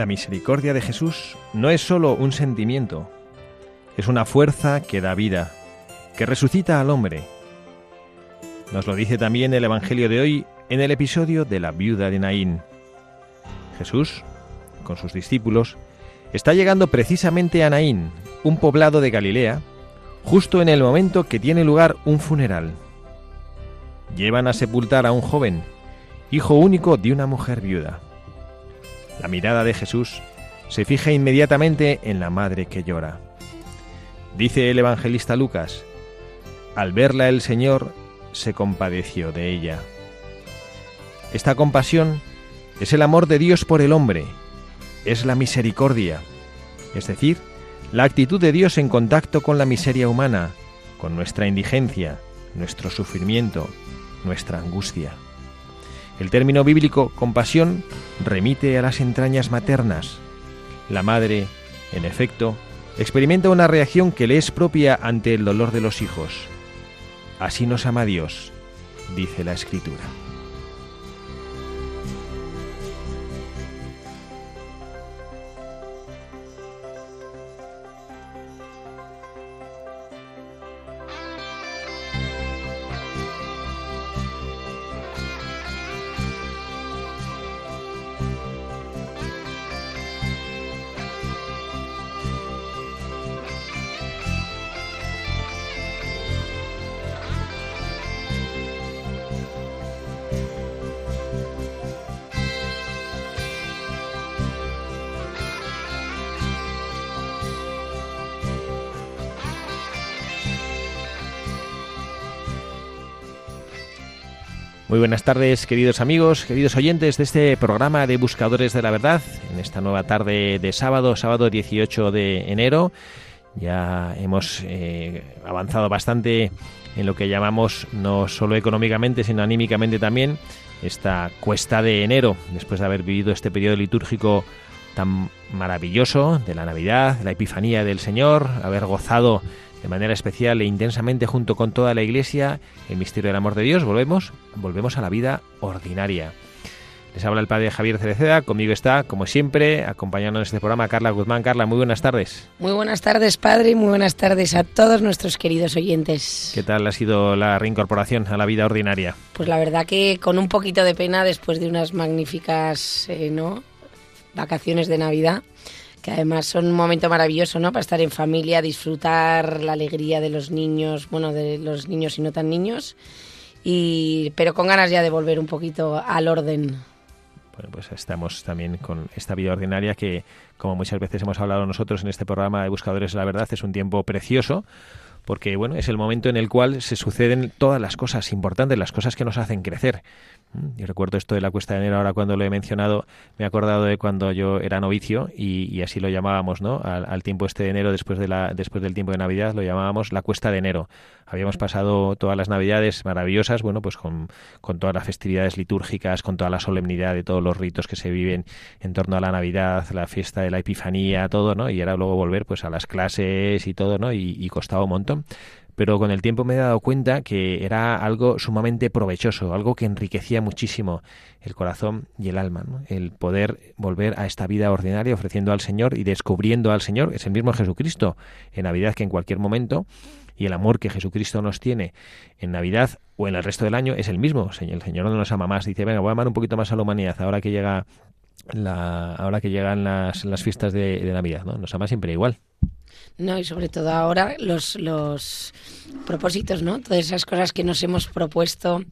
La misericordia de Jesús no es sólo un sentimiento, es una fuerza que da vida, que resucita al hombre. Nos lo dice también el Evangelio de hoy en el episodio de la viuda de Naín. Jesús, con sus discípulos, está llegando precisamente a Naín, un poblado de Galilea, justo en el momento que tiene lugar un funeral. Llevan a sepultar a un joven, hijo único de una mujer viuda. La mirada de Jesús se fija inmediatamente en la madre que llora. Dice el evangelista Lucas, al verla el Señor se compadeció de ella. Esta compasión es el amor de Dios por el hombre, es la misericordia, es decir, la actitud de Dios en contacto con la miseria humana, con nuestra indigencia, nuestro sufrimiento, nuestra angustia. El término bíblico compasión remite a las entrañas maternas. La madre, en efecto, experimenta una reacción que le es propia ante el dolor de los hijos. Así nos ama Dios, dice la Escritura. Muy buenas tardes, queridos amigos, queridos oyentes de este programa de Buscadores de la Verdad, en esta nueva tarde de sábado, sábado 18 de enero. Ya hemos eh, avanzado bastante en lo que llamamos, no solo económicamente, sino anímicamente también, esta cuesta de enero, después de haber vivido este periodo litúrgico tan maravilloso de la Navidad, la Epifanía del Señor, haber gozado de manera especial e intensamente junto con toda la Iglesia el misterio del amor de Dios, volvemos, volvemos a la vida ordinaria. Les habla el padre Javier Cereceda, conmigo está, como siempre, acompañándonos en este programa Carla Guzmán. Carla, muy buenas tardes. Muy buenas tardes, padre, y muy buenas tardes a todos nuestros queridos oyentes. ¿Qué tal ha sido la reincorporación a la vida ordinaria? Pues la verdad que con un poquito de pena después de unas magníficas eh, ¿no? vacaciones de Navidad que además son un momento maravilloso, ¿no? Para estar en familia, disfrutar la alegría de los niños, bueno, de los niños y no tan niños, y, pero con ganas ya de volver un poquito al orden. Bueno, pues estamos también con esta vida ordinaria que, como muchas veces hemos hablado nosotros en este programa de Buscadores de la Verdad, es un tiempo precioso porque bueno, es el momento en el cual se suceden todas las cosas importantes, las cosas que nos hacen crecer. Yo recuerdo esto de la cuesta de enero, ahora cuando lo he mencionado, me he acordado de cuando yo era novicio y, así lo llamábamos, ¿no? Al, tiempo este de enero, después, de la, después del tiempo de Navidad, lo llamábamos la cuesta de enero. Habíamos pasado todas las Navidades maravillosas, bueno, pues con, con todas las festividades litúrgicas, con toda la solemnidad de todos los ritos que se viven en torno a la Navidad, la fiesta de la Epifanía, todo, ¿no? Y era luego volver pues a las clases y todo, ¿no? y costaba un montón pero con el tiempo me he dado cuenta que era algo sumamente provechoso, algo que enriquecía muchísimo el corazón y el alma, el poder volver a esta vida ordinaria ofreciendo al Señor y descubriendo al Señor, es el mismo Jesucristo en Navidad que en cualquier momento, y el amor que Jesucristo nos tiene en Navidad o en el resto del año es el mismo. El Señor no nos ama más, dice, venga, voy a amar un poquito más a la humanidad ahora que llega la, ahora que llegan las, las fiestas de, de Navidad, ¿no? Nos ama siempre igual. No, y sobre todo ahora los, los propósitos, ¿no? Todas esas cosas que nos hemos propuesto.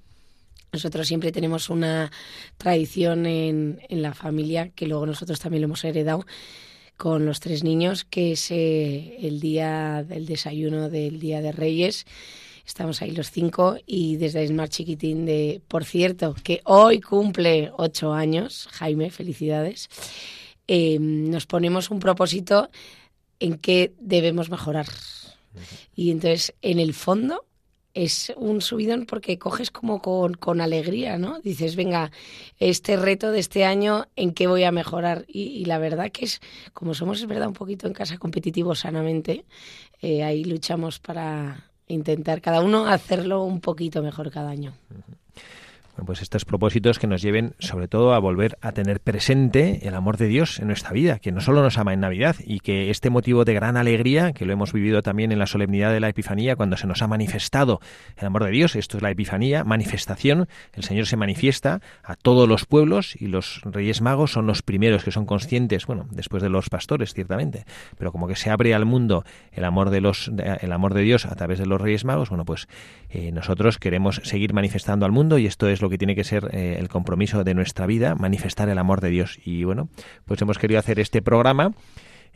Nosotros siempre tenemos una tradición en, en la familia, que luego nosotros también lo hemos heredado con los tres niños, que es eh, el día del desayuno del Día de Reyes. Estamos ahí los cinco y desde más chiquitín de, por cierto, que hoy cumple ocho años, Jaime, felicidades, eh, nos ponemos un propósito en qué debemos mejorar. Y entonces, en el fondo, es un subidón porque coges como con, alegría, ¿no? Dices, venga, este reto de este año, ¿en qué voy a mejorar? Y, la verdad que es, como somos, es verdad, un poquito en casa competitivos sanamente, eh, ahí luchamos para intentar cada uno hacerlo un poquito mejor cada año pues estos propósitos que nos lleven sobre todo a volver a tener presente el amor de Dios en nuestra vida, que no solo nos ama en Navidad y que este motivo de gran alegría, que lo hemos vivido también en la solemnidad de la Epifanía, cuando se nos ha manifestado el amor de Dios, esto es la Epifanía, manifestación, el Señor se manifiesta a todos los pueblos y los Reyes Magos son los primeros que son conscientes, bueno, después de los pastores ciertamente, pero como que se abre al mundo el amor de los el amor de Dios a través de los Reyes Magos, bueno, pues eh, nosotros queremos seguir manifestando al mundo y esto es lo que tiene que ser eh, el compromiso de nuestra vida, manifestar el amor de Dios. Y bueno, pues hemos querido hacer este programa.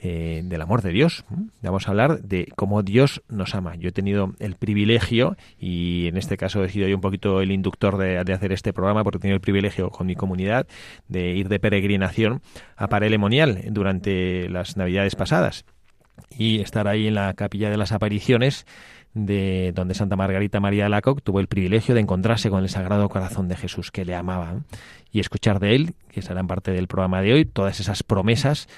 Eh, del amor de Dios. Vamos a hablar de cómo Dios nos ama. Yo he tenido el privilegio, y en este caso he sido yo un poquito el inductor de, hacer este programa, porque he tenido el privilegio con mi comunidad de ir de peregrinación a Parelemonial durante las Navidades pasadas y estar ahí en la capilla de las apariciones de donde Santa Margarita María de la Coque tuvo el privilegio de encontrarse con el Sagrado Corazón de Jesús que le amaba y escuchar de él, que será parte del programa de hoy, todas esas promesas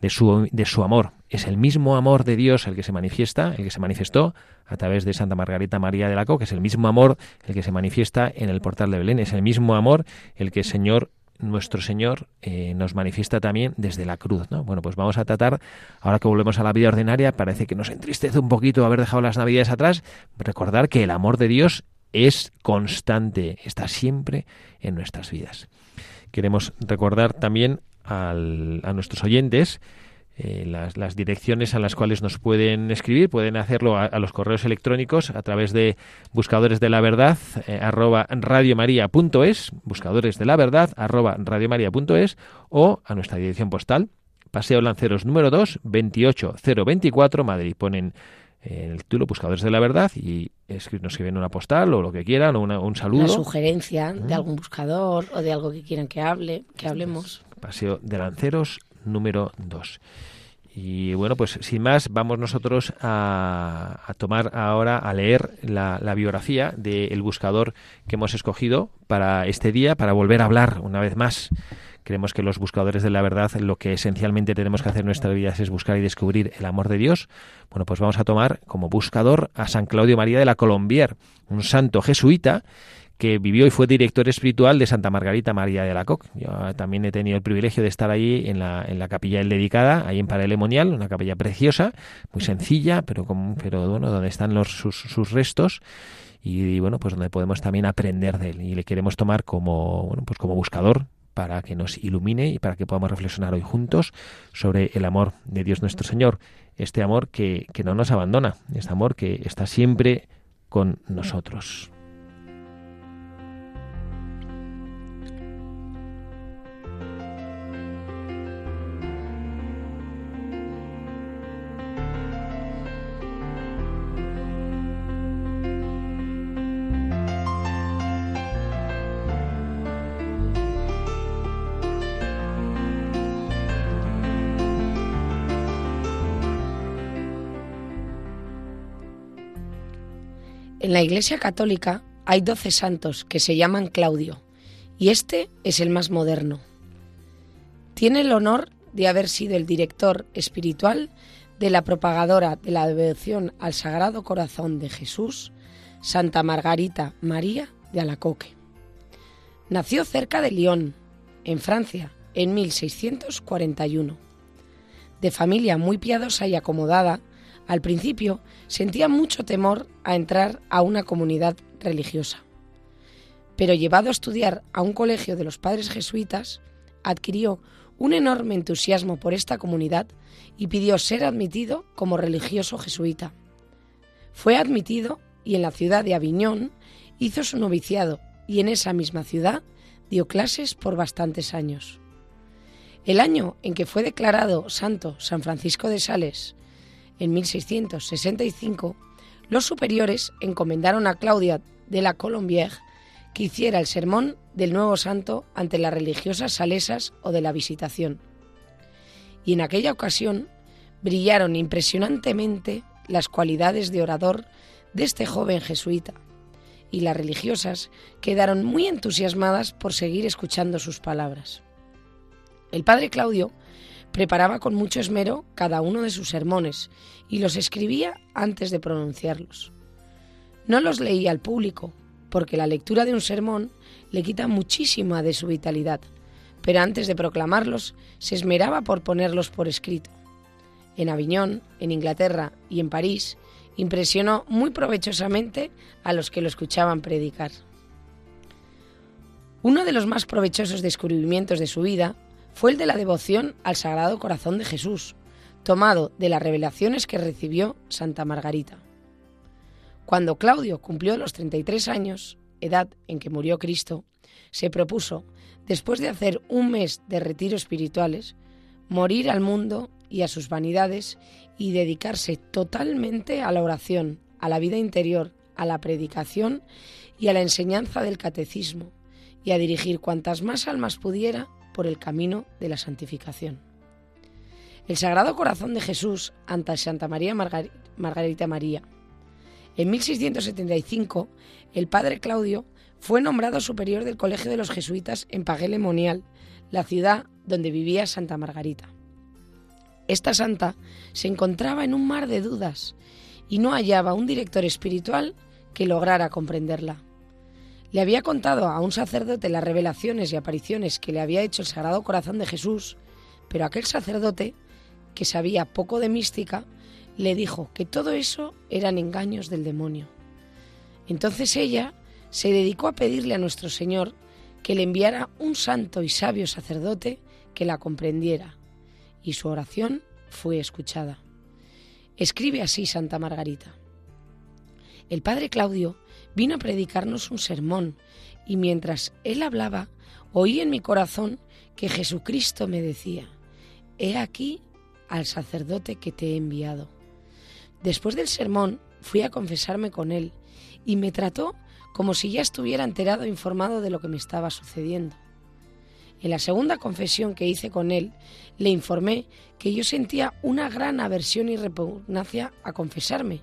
de su, de su amor. Es el mismo amor de Dios el que se manifiesta, el que se manifestó a través de Santa Margarita María de la Coque, es el mismo amor el que se manifiesta en el portal de Belén, es el mismo amor el que el Señor nuestro Señor eh, nos manifiesta también desde la cruz. ¿no? Bueno, pues vamos a tratar, ahora que volvemos a la vida ordinaria, parece que nos entristece un poquito haber dejado las Navidades atrás, recordar que el amor de Dios es constante, está siempre en nuestras vidas. Queremos recordar también a nuestros oyentes eh, las, direcciones a las cuales nos pueden escribir, pueden hacerlo a, los correos electrónicos a través de buscadores de la verdad eh, arroba radiomaria.es, buscadores de la verdad arroba radiomaria.es o a nuestra dirección postal, Paseo Lanceros número 2, 28024 Madrid. Ponen eh, el título Buscadores de la Verdad y nos escriben una postal o lo que quieran o un saludo. Una sugerencia de algún buscador o de algo que quieran que hable, que hablemos. Paseo de Lanceros número 2. Y bueno, pues sin más, vamos nosotros a, tomar ahora, a leer la, biografía del buscador que hemos escogido para este día, para volver a hablar una vez más. Creemos que los buscadores de la verdad lo que esencialmente tenemos que hacer en nuestras vidas es buscar y descubrir el amor de Dios. Bueno, pues vamos a tomar como buscador a San Claudio María de la Colombier, un santo jesuita que vivió y fue director espiritual de Santa Margarita María de la Coque. Yo también he tenido el privilegio de estar ahí en la, en la capilla dedicada, ahí en Paralemonial, una capilla preciosa, muy sencilla, pero, con, pero bueno, donde están los, sus, restos y, bueno, pues donde podemos también aprender de él y le queremos tomar como, bueno, pues como buscador para que nos ilumine y para que podamos reflexionar hoy juntos sobre el amor de Dios nuestro Señor, este amor que, que no nos abandona, este amor que está siempre con nosotros. En la Iglesia Católica hay doce santos que se llaman Claudio y este es el más moderno. Tiene el honor de haber sido el director espiritual de la propagadora de la devoción al Sagrado Corazón de Jesús, Santa Margarita María de Alacoque. Nació cerca de Lyon, en Francia, en 1641. De familia muy piadosa y acomodada, al principio sentía mucho temor a entrar a una comunidad religiosa, pero llevado a estudiar a un colegio de los padres jesuitas, adquirió un enorme entusiasmo por esta comunidad y pidió ser admitido como religioso jesuita. Fue admitido y en la ciudad de Aviñón hizo su noviciado y en esa misma ciudad dio clases por bastantes años. El año en que fue declarado santo San Francisco de Sales, en 1665, los superiores encomendaron a Claudia de la Colombière que hiciera el sermón del nuevo santo ante las religiosas salesas o de la visitación. Y en aquella ocasión brillaron impresionantemente las cualidades de orador de este joven jesuita, y las religiosas quedaron muy entusiasmadas por seguir escuchando sus palabras. El padre Claudio preparaba con mucho esmero cada uno de sus sermones y los escribía antes de pronunciarlos. No los leía al público, porque la lectura de un sermón le quita muchísima de su vitalidad, pero antes de proclamarlos se esmeraba por ponerlos por escrito. En Aviñón, en Inglaterra y en París impresionó muy provechosamente a los que lo escuchaban predicar. Uno de los más provechosos descubrimientos de su vida fue el de la devoción al Sagrado Corazón de Jesús, tomado de las revelaciones que recibió Santa Margarita. Cuando Claudio cumplió los 33 años, edad en que murió Cristo, se propuso, después de hacer un mes de retiros espirituales, morir al mundo y a sus vanidades y dedicarse totalmente a la oración, a la vida interior, a la predicación y a la enseñanza del catecismo, y a dirigir cuantas más almas pudiera por el camino de la santificación. El Sagrado Corazón de Jesús ante Santa María Margarita María en 1675, el padre Claudio fue nombrado superior del Colegio de los Jesuitas en Pagué-le-Monial, la ciudad donde vivía Santa Margarita. Esta santa se encontraba en un mar de dudas y no hallaba un director espiritual que lograra comprenderla. Le había contado a un sacerdote las revelaciones y apariciones que le había hecho el Sagrado Corazón de Jesús, pero aquel sacerdote, que sabía poco de mística, le dijo que todo eso eran engaños del demonio. Entonces ella se dedicó a pedirle a nuestro Señor que le enviara un santo y sabio sacerdote que la comprendiera, y su oración fue escuchada. Escribe así Santa Margarita. El padre Claudio vino a predicarnos un sermón, y mientras él hablaba, oí en mi corazón que Jesucristo me decía, He aquí al sacerdote que te he enviado. Después del sermón fui a confesarme con él y me trató como si ya estuviera enterado e informado de lo que me estaba sucediendo. En la segunda confesión que hice con él, le informé que yo sentía una gran aversión y repugnancia a confesarme,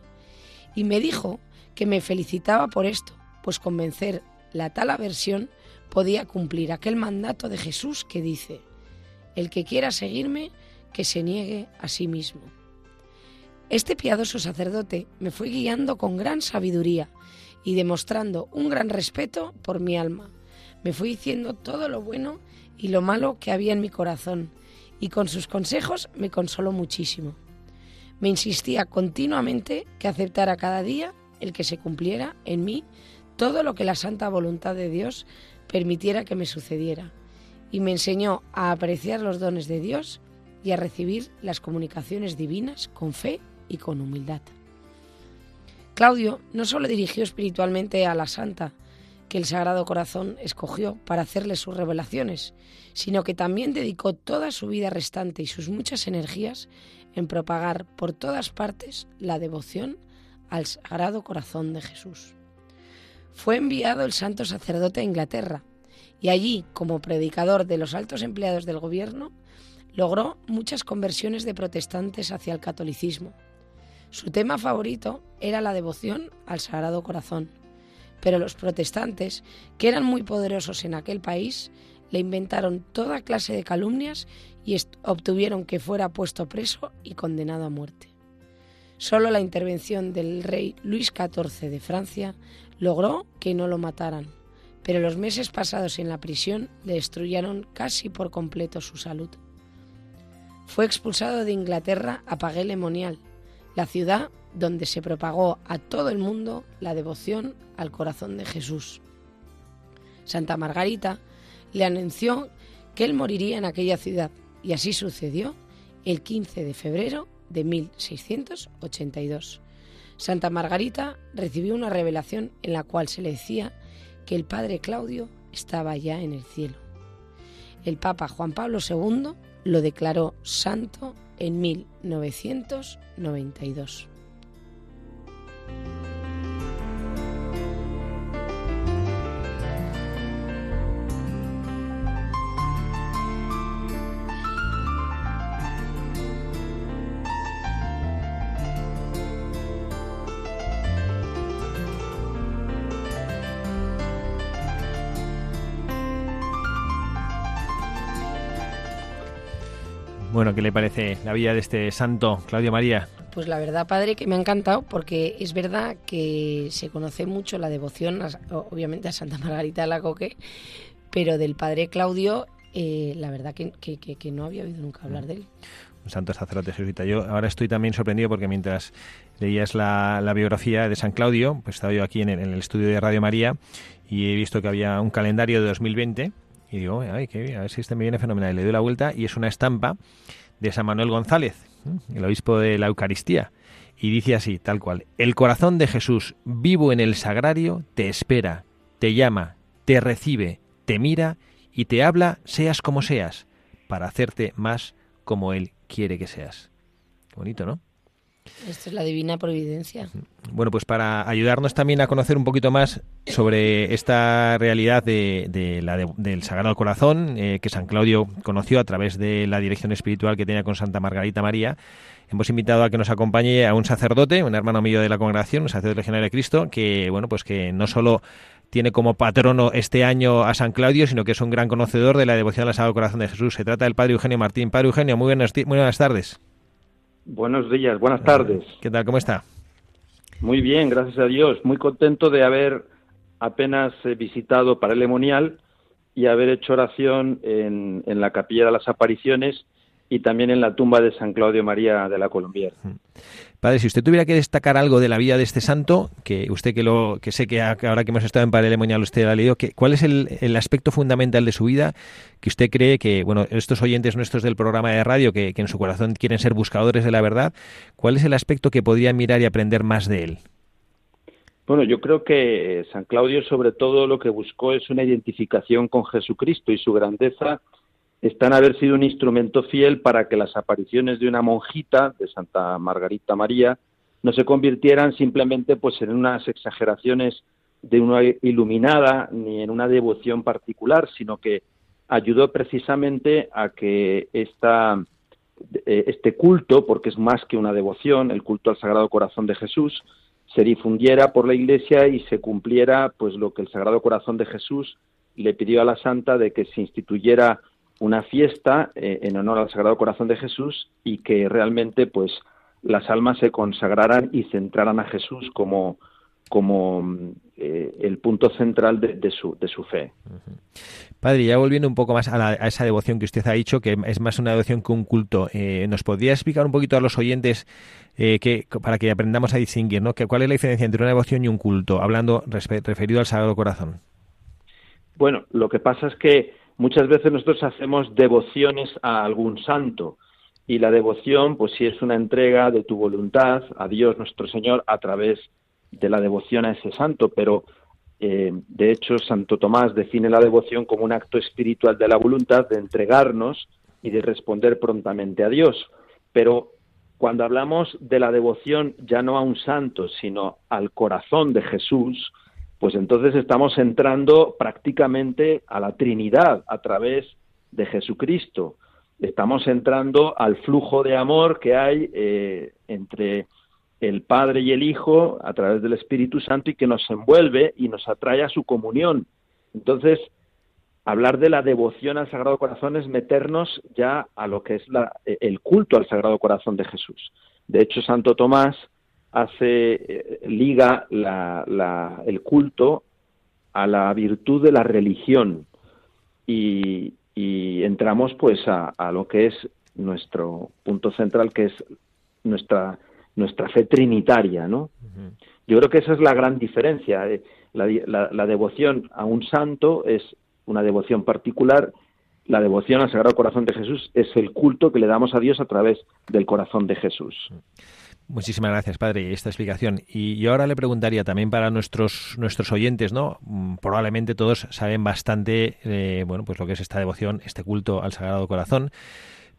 y me dijo que me felicitaba por esto, pues convencer la tal aversión podía cumplir aquel mandato de Jesús que dice, el que quiera seguirme, que se niegue a sí mismo. Este piadoso sacerdote me fue guiando con gran sabiduría y demostrando un gran respeto por mi alma. Me fue diciendo todo lo bueno y lo malo que había en mi corazón, y con sus consejos me consoló muchísimo. Me insistía continuamente que aceptara cada día el que se cumpliera en mí todo lo que la santa voluntad de Dios permitiera que me sucediera, y me enseñó a apreciar los dones de Dios y a recibir las comunicaciones divinas con fe y con humildad. Claudio no solo dirigió espiritualmente a la santa, que el Sagrado Corazón escogió para hacerle sus revelaciones, sino que también dedicó toda su vida restante y sus muchas energías en propagar por todas partes la devoción al Sagrado Corazón de Jesús. Fue enviado el santo sacerdote a Inglaterra y allí, como predicador de los altos empleados del gobierno, logró muchas conversiones de protestantes hacia el catolicismo su tema favorito era la devoción al Sagrado Corazón, pero los protestantes, que eran muy poderosos en aquel país, le inventaron toda clase de calumnias y obtuvieron que fuera puesto preso y condenado a muerte. Solo la intervención del rey Luis XIV de Francia logró que no lo mataran, pero los meses pasados en la prisión le destruyeron casi por completo su salud. Fue expulsado de Inglaterra a Pagué-le-Monial la ciudad donde se propagó a todo el mundo la devoción al corazón de Jesús. Santa Margarita le anunció que él moriría en aquella ciudad Y así sucedió el 15 de febrero de 1682. Santa Margarita recibió una revelación en la cual se le decía que el padre Claudio estaba ya en el cielo. El Papa Juan Pablo II lo declaró santo en 1992. Bueno, ¿qué le parece la vida de este santo, Claudio María? Pues la verdad, padre, que me ha encantado porque es verdad que se conoce mucho la devoción, obviamente a Santa Margarita de la Coque, pero del padre Claudio, eh, la verdad que, no había oído nunca hablar de él un santo sacerdote jesuita. Yo ahora estoy también sorprendido porque mientras leías la, biografía de San Claudio, pues estaba yo aquí en el, en el, estudio de Radio María y he visto que había un calendario de 2020 y digo, ay, qué bien, a ver si este me viene fenomenal. Y le doy la vuelta y es una estampa de San Manuel González, el obispo de la Eucaristía. Y dice así, tal cual, el corazón de Jesús vivo en el sagrario te espera, te llama, te recibe, te mira y te habla seas como seas, para hacerte más como Él quiere que seas. bonito, ¿no? Esto es la divina providencia. Bueno, pues para ayudarnos también a conocer un poquito más sobre esta realidad de, la del Sagrado Corazón eh, que San Claudio conoció a través de la dirección espiritual que tenía con Santa Margarita María, hemos invitado a que nos acompañe a un sacerdote, un hermano mío de la congregación, un sacerdote legionario de Cristo, que bueno, pues que no solo tiene como patrono este año a San Claudio, sino que es un gran conocedor de la devoción al Sagrado Corazón de Jesús. Se trata del Padre Eugenio Martín. Padre Eugenio, muy buenas, muy buenas tardes. Buenos días, buenas tardes. ¿Qué tal? ¿Cómo está? Muy bien, gracias a Dios. Muy contento de haber apenas eh, visitado para el Lemonial y haber hecho oración en, en la Capilla de las Apariciones y también en la tumba de San Claudio María de la Colombier. Padre, si usted tuviera que destacar algo de la vida de este santo, que usted que lo que sé que ahora que hemos estado en Parelemonial usted ha leído, que, ¿cuál es el, aspecto fundamental de su vida que usted cree que, bueno, estos oyentes nuestros del programa de radio que, que en su corazón quieren ser buscadores de la verdad, cuál es el aspecto que podrían mirar y aprender más de él? Bueno, yo creo que San Claudio sobre todo lo que buscó es una identificación con Jesucristo y su grandeza está en haber sido un instrumento fiel para que las apariciones de una monjita, de Santa Margarita María, no se convirtieran simplemente pues en unas exageraciones de una iluminada ni en una devoción particular, sino que ayudó precisamente a que esta, eh, este culto, porque es más que una devoción, el culto al Sagrado Corazón de Jesús, se difundiera por la Iglesia y se cumpliera pues lo que el Sagrado Corazón de Jesús le pidió a la Santa de que se instituyera una fiesta eh, en honor al Sagrado Corazón de Jesús y que realmente pues las almas se consagraran y centraran a Jesús como, como eh, el punto central de, su, de su fe. Padre, ya volviendo un poco más a, esa devoción que usted ha dicho, que es más una devoción que un culto, eh, ¿nos podría explicar un poquito a los oyentes que, para que aprendamos a distinguir, ¿no? Que, ¿Cuál es la diferencia entre una devoción y un culto, hablando referido al Sagrado Corazón? Bueno, lo que pasa es que Muchas veces nosotros hacemos devociones a algún santo y la devoción, pues sí es una entrega de tu voluntad a Dios nuestro Señor a través de la devoción a ese santo, pero eh, de hecho Santo Tomás define la devoción como un acto espiritual de la voluntad de entregarnos y de responder prontamente a Dios. Pero cuando hablamos de la devoción ya no a un santo, sino al corazón de Jesús, pues entonces estamos entrando prácticamente a la Trinidad a través de Jesucristo. Estamos entrando al flujo de amor que hay eh, entre el Padre y el Hijo a través del Espíritu Santo y que nos envuelve y nos atrae a su comunión. Entonces, hablar de la devoción al Sagrado Corazón es meternos ya a lo que es el culto al Sagrado Corazón de Jesús. De hecho, Santo Tomás hace eh, liga el culto a la virtud de la religión. Y, entramos pues a, lo que es nuestro punto central que es nuestra nuestra fe trinitaria no yo creo que esa es la gran diferencia eh, la, devoción a un santo es una devoción particular. La devoción al Sagrado Corazón de Jesús es el culto que le damos a Dios a través del corazón de Jesús. Muchísimas gracias, padre, esta explicación. Y yo ahora le preguntaría también para nuestros nuestros oyentes, ¿no? Mm, probablemente todos saben bastante, eh, bueno, pues lo que es esta devoción, este culto al Sagrado Corazón.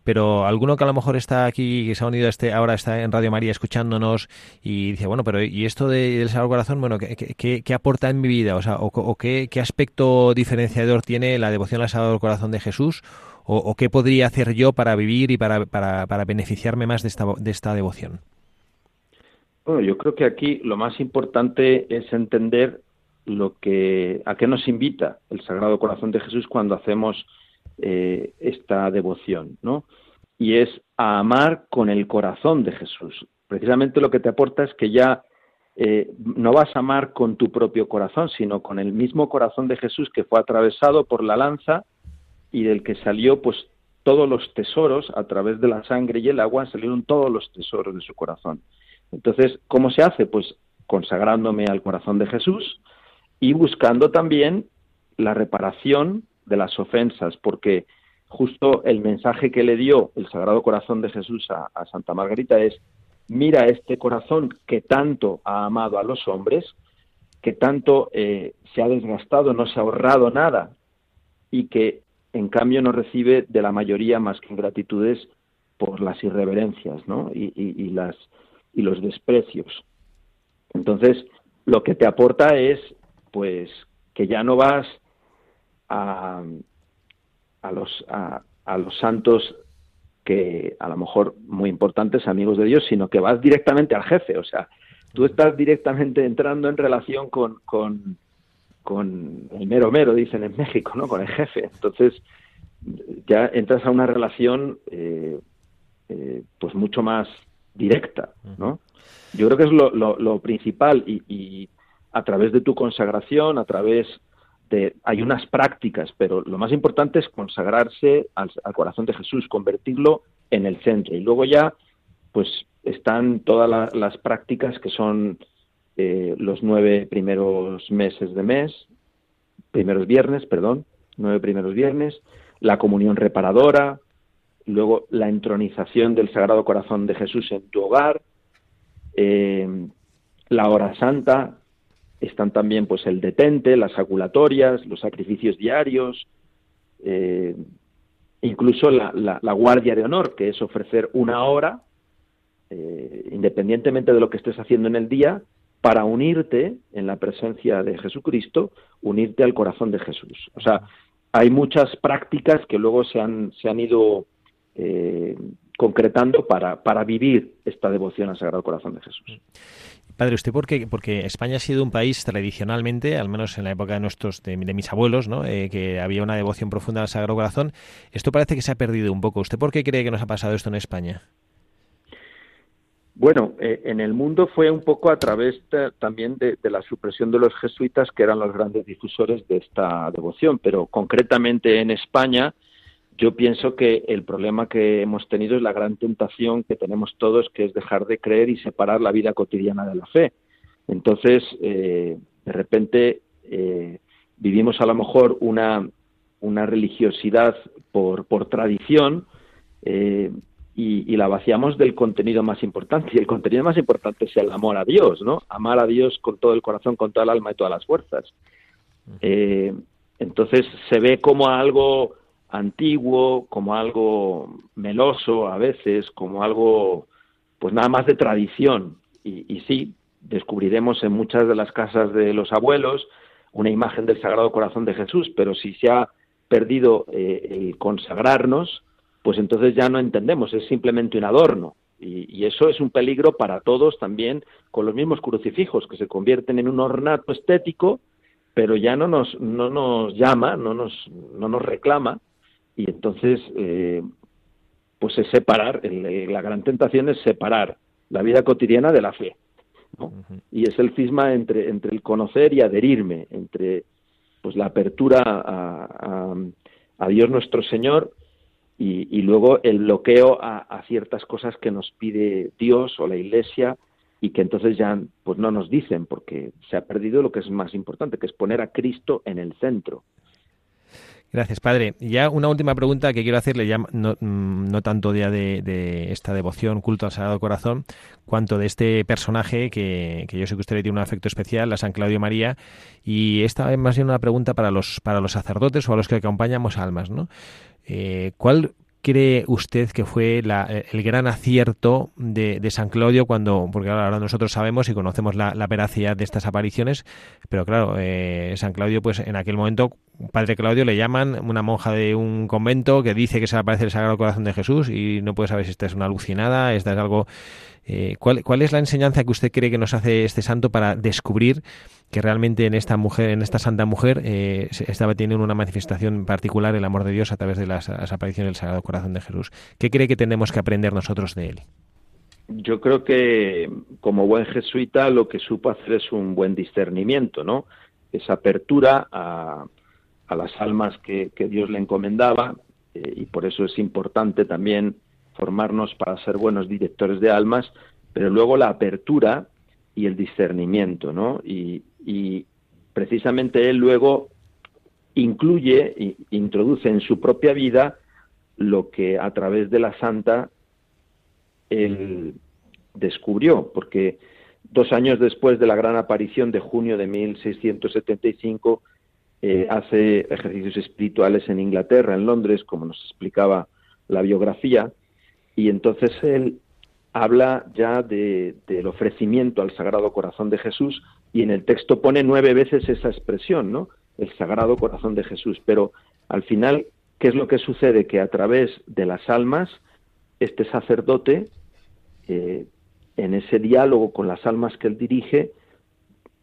Pero alguno que a lo mejor está aquí, que se ha unido a este, ahora está en Radio María escuchándonos y dice, bueno, pero ¿y esto del Sagrado Corazón, bueno, ¿qué, qué, aporta en mi vida? O sea, o, qué, qué, aspecto diferenciador tiene la devoción al Sagrado Corazón de Jesús? O, o qué podría hacer yo para vivir y para, para, para beneficiarme más de esta, de esta devoción? Bueno, yo creo que aquí lo más importante es entender lo que a qué nos invita el Sagrado Corazón de Jesús cuando hacemos eh, esta devoción, ¿no? Y es a amar con el corazón de Jesús. Precisamente lo que te aporta es que ya eh, no vas a amar con tu propio corazón, sino con el mismo corazón de Jesús que fue atravesado por la lanza y del que salió pues todos los tesoros a través de la sangre y el agua salieron todos los tesoros de su corazón. Entonces, ¿cómo se hace? Pues consagrándome al corazón de Jesús y buscando también la reparación de las ofensas, porque justo el mensaje que le dio el Sagrado Corazón de Jesús a, Santa Margarita es, mira este corazón que tanto ha amado a los hombres, que tanto eh, se ha desgastado, no se ha ahorrado nada y que en cambio no recibe de la mayoría más que ingratitudes por las irreverencias ¿no? y las y los desprecios. Entonces, lo que te aporta es, pues, que ya no vas a, a los, a, a los santos que a lo mejor muy importantes, amigos de Dios, sino que vas directamente al jefe. O sea, tú estás directamente entrando en relación con, con, con el mero mero, dicen en México, ¿no? Con el jefe. Entonces, ya entras a una relación eh, eh, pues mucho más directa, ¿no? Yo creo que es lo, lo, principal y, a través de tu consagración, a través de... Hay unas prácticas, pero lo más importante es consagrarse al, corazón de Jesús, convertirlo en el centro. Y luego ya, pues están todas las prácticas que son eh, los nueve primeros meses de mes, primeros viernes, perdón, nueve primeros viernes, la comunión reparadora, luego la entronización del Sagrado Corazón de Jesús en tu hogar, eh, la hora santa, están también pues el detente, las aculatorias, los sacrificios diarios, eh, incluso la, la, guardia de honor, que es ofrecer una hora, eh, independientemente de lo que estés haciendo en el día, para unirte en la presencia de Jesucristo, unirte al corazón de Jesús. O sea, hay muchas prácticas que luego se han, se han ido eh, concretando para, para vivir esta devoción al Sagrado Corazón de Jesús. Padre, ¿usted por qué? Porque España ha sido un país tradicionalmente, al menos en la época de nuestros, de, mis abuelos, ¿no? Eh, que había una devoción profunda al Sagrado Corazón. Esto parece que se ha perdido un poco. ¿Usted por qué cree que nos ha pasado esto en España? Bueno, eh, en el mundo fue un poco a través también de, de, la supresión de los jesuitas, que eran los grandes difusores de esta devoción, pero concretamente en España yo pienso que el problema que hemos tenido es la gran tentación que tenemos todos, que es dejar de creer y separar la vida cotidiana de la fe. Entonces, eh, de repente, eh, vivimos a lo mejor una, una religiosidad por, por tradición eh, y, y, la vaciamos del contenido más importante. Y el contenido más importante es el amor a Dios, ¿no? Amar a Dios con todo el corazón, con toda el alma y todas las fuerzas. entonces, se ve como algo antiguo, como algo meloso a veces, como algo pues nada más de tradición. Y, sí, descubriremos en muchas de las casas de los abuelos una imagen del Sagrado Corazón de Jesús, pero si se ha perdido eh, el consagrarnos, pues entonces ya no entendemos, es simplemente un adorno. Y, y, eso es un peligro para todos también con los mismos crucifijos, que se convierten en un ornato estético, pero ya no nos, no nos llama, no nos, no nos reclama, y entonces, eh, pues es separar, la gran tentación es separar la vida cotidiana de la fe. Y es el cisma entre, entre el conocer y adherirme, entre pues la apertura a, a, Dios nuestro Señor y, y luego el bloqueo a, a, ciertas cosas que nos pide Dios o la Iglesia y que entonces ya pues no nos dicen porque se ha perdido lo que es más importante, que es poner a Cristo en el centro. Gracias, padre. Ya una última pregunta que quiero hacerle, ya no, mm, tanto ya de, esta devoción, culto al Sagrado Corazón, cuanto de este personaje que, yo sé que usted le tiene un afecto especial, a San Claudio María, y esta es más bien una pregunta para los, para los sacerdotes o a los que acompañamos almas, ¿no? Eh, ¿Cuál cree usted que fue eh, el gran acierto de, San Claudio cuando, porque ahora nosotros sabemos y conocemos la, veracidad de estas apariciones, pero claro, eh, San Claudio, pues en aquel momento, Padre Claudio le llaman una monja de un convento que dice que se aparece el Sagrado Corazón de Jesús y no puede saber si esta es una alucinada, esta es algo... Eh, ¿cuál, ¿Cuál es la enseñanza que usted cree que nos hace este santo para descubrir que realmente en esta mujer, en esta santa mujer, eh, estaba teniendo una manifestación particular el amor de Dios a través de las, apariciones del Sagrado Corazón de Jesús. ¿Qué cree que tenemos que aprender nosotros de él? Yo creo que como buen jesuita lo que supo hacer es un buen discernimiento, ¿no? Esa apertura a, las almas que, Dios le encomendaba eh, y por eso es importante también formarnos para ser buenos directores de almas, pero luego la apertura y el discernimiento, ¿no? Y, precisamente él luego incluye e introduce en su propia vida lo que a través de la santa él descubrió, porque dos años después de la gran aparición de junio de 1675 eh, hace ejercicios espirituales en Inglaterra, en Londres, como nos explicaba la biografía, y entonces él habla ya de, del ofrecimiento al Sagrado Corazón de Jesús y en el texto pone nueve veces esa expresión, ¿no? El Sagrado Corazón de Jesús. Pero al final, ¿qué es lo que sucede? Que a través de las almas, este sacerdote, eh, en ese diálogo con las almas que él dirige,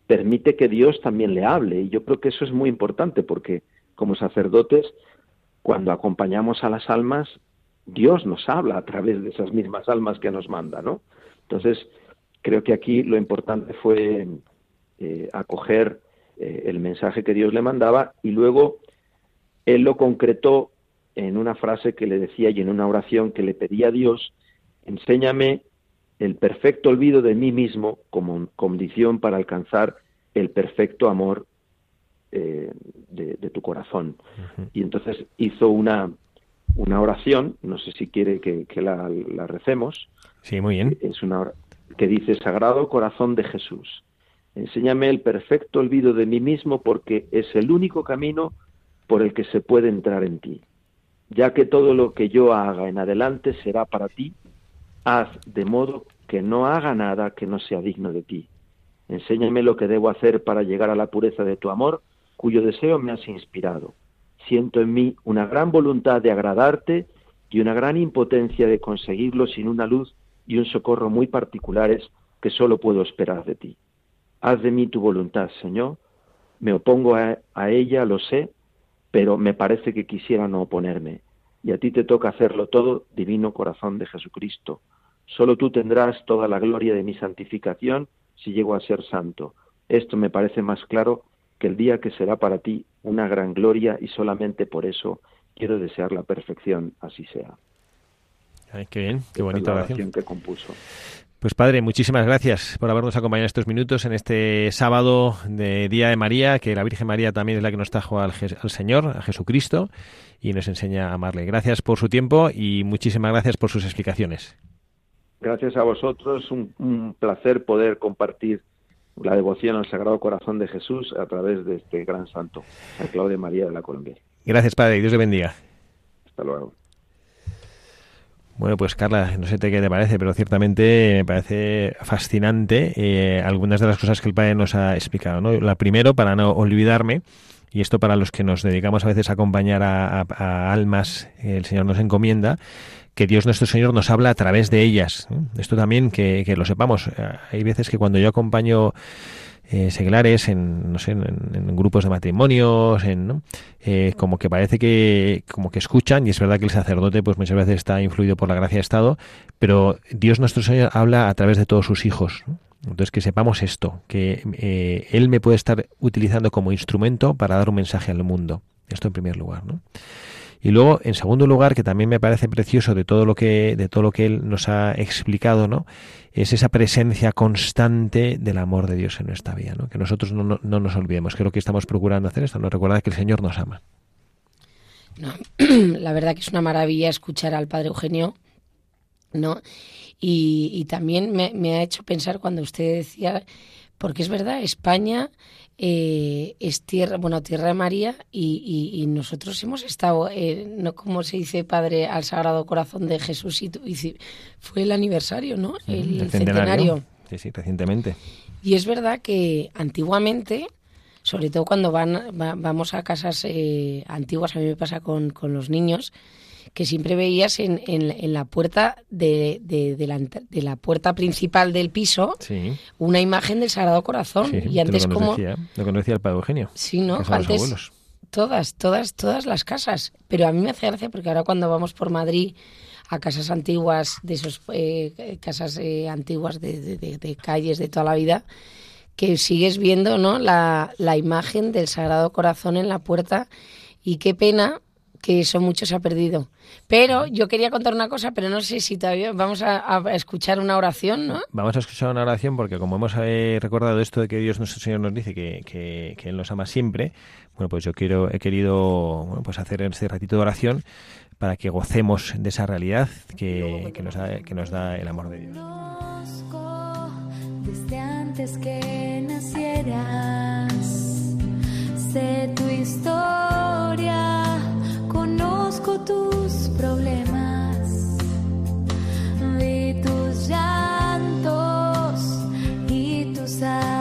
permite que Dios también le hable. Y yo creo que eso es muy importante porque como sacerdotes, cuando acompañamos a las almas, Dios nos habla a través de esas mismas almas que nos manda, ¿no? Entonces, creo que aquí lo importante fue eh, acoger eh, el mensaje que Dios le mandaba y luego él lo concretó en una frase que le decía y en una oración que le pedía a Dios, enséñame el perfecto olvido de mí mismo como condición para alcanzar el perfecto amor eh, de, tu corazón. Y entonces hizo una, una oración, no sé si quiere que, la, la, recemos. Sí, muy bien. Es una que dice Sagrado Corazón de Jesús. Enséñame el perfecto olvido de mí mismo porque es el único camino por el que se puede entrar en ti. Ya que todo lo que yo haga en adelante será para ti, haz de modo que no haga nada que no sea digno de ti. Enséñame lo que debo hacer para llegar a la pureza de tu amor, cuyo deseo me has inspirado siento en mí una gran voluntad de agradarte y una gran impotencia de conseguirlo sin una luz y un socorro muy particulares que solo puedo esperar de ti. Haz de mí tu voluntad, Señor. Me opongo a, ella, lo sé, pero me parece que quisiera no oponerme. Y a ti te toca hacerlo todo, divino corazón de Jesucristo. Solo tú tendrás toda la gloria de mi santificación si llego a ser santo. Esto me parece más claro que el día que será para ti una gran gloria y solamente por eso quiero desear la perfección, así sea. Ay, qué bien, qué bonita oración. que compuso. Pues padre, muchísimas gracias por habernos acompañado estos minutos en este sábado de Día de María, que la Virgen María también es la que nos trajo al, al, Señor, a Jesucristo, y nos enseña a amarle. Gracias por su tiempo y muchísimas gracias por sus explicaciones. Gracias a vosotros, un, un placer poder compartir la devoción al Sagrado Corazón de Jesús a través de este gran santo, San Claudio María de la Colombia. Gracias, Padre, y Dios le bendiga. Hasta luego. Bueno, pues Carla, no sé qué te parece, pero ciertamente me parece fascinante eh, algunas de las cosas que el Padre nos ha explicado. ¿no? La primero, para no olvidarme, y esto para los que nos dedicamos a veces a acompañar a, a almas, el Señor nos encomienda, que Dios nuestro Señor nos habla a través de ellas. Esto también que, lo sepamos. Hay veces que cuando yo acompaño eh, seglares en, no sé, en, grupos de matrimonios, en, eh, como que parece que como que escuchan y es verdad que el sacerdote pues muchas veces está influido por la gracia de Estado, pero Dios nuestro Señor habla a través de todos sus hijos. Entonces que sepamos esto, que eh, Él me puede estar utilizando como instrumento para dar un mensaje al mundo. Esto en primer lugar, ¿no? Y luego, en segundo lugar, que también me parece precioso de todo lo que, de todo lo que él nos ha explicado, ¿no? Es esa presencia constante del amor de Dios en nuestra vida, ¿no? Que nosotros no, nos olvidemos. Creo que estamos procurando hacer esto, ¿no? Recordad que el Señor nos ama. la verdad que es una maravilla escuchar al padre Eugenio, ¿no? Y, también me, ha hecho pensar cuando usted decía, porque es verdad, España eh, es tierra, bueno, tierra de María y, nosotros hemos estado, eh, no como se dice, Padre, al Sagrado Corazón de Jesús y, fue el aniversario, ¿no? El, centenario. Sí, sí, recientemente. Y es verdad que antiguamente sobre todo cuando van, vamos a casas eh, antiguas, a mí me pasa con, con los niños, que siempre veías en, en, la puerta de, de, la, de, la, puerta principal del piso una imagen del Sagrado Corazón. y antes lo como... lo conocía el Padre Eugenio. Sí, ¿no? Antes todas, todas, todas las casas. Pero a mí me hace gracia porque ahora cuando vamos por Madrid a casas antiguas, de esos eh, casas eh, antiguas de, de, calles de toda la vida, que sigues viendo ¿no? la, la imagen del Sagrado Corazón en la puerta y qué pena que eso mucho se ha perdido. Pero yo quería contar una cosa, pero no sé si todavía vamos a, escuchar una oración, ¿no? Vamos a escuchar una oración porque como hemos eh, recordado esto de que Dios nuestro Señor nos dice que, que, que, Él nos ama siempre, bueno, pues yo quiero, he querido bueno, pues hacer este ratito de oración para que gocemos de esa realidad que, que, nos, da, que nos da el amor de Dios desde antes que nacieras. Sé tu historia, llantos y tus alegrías,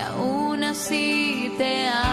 y aún así te amo.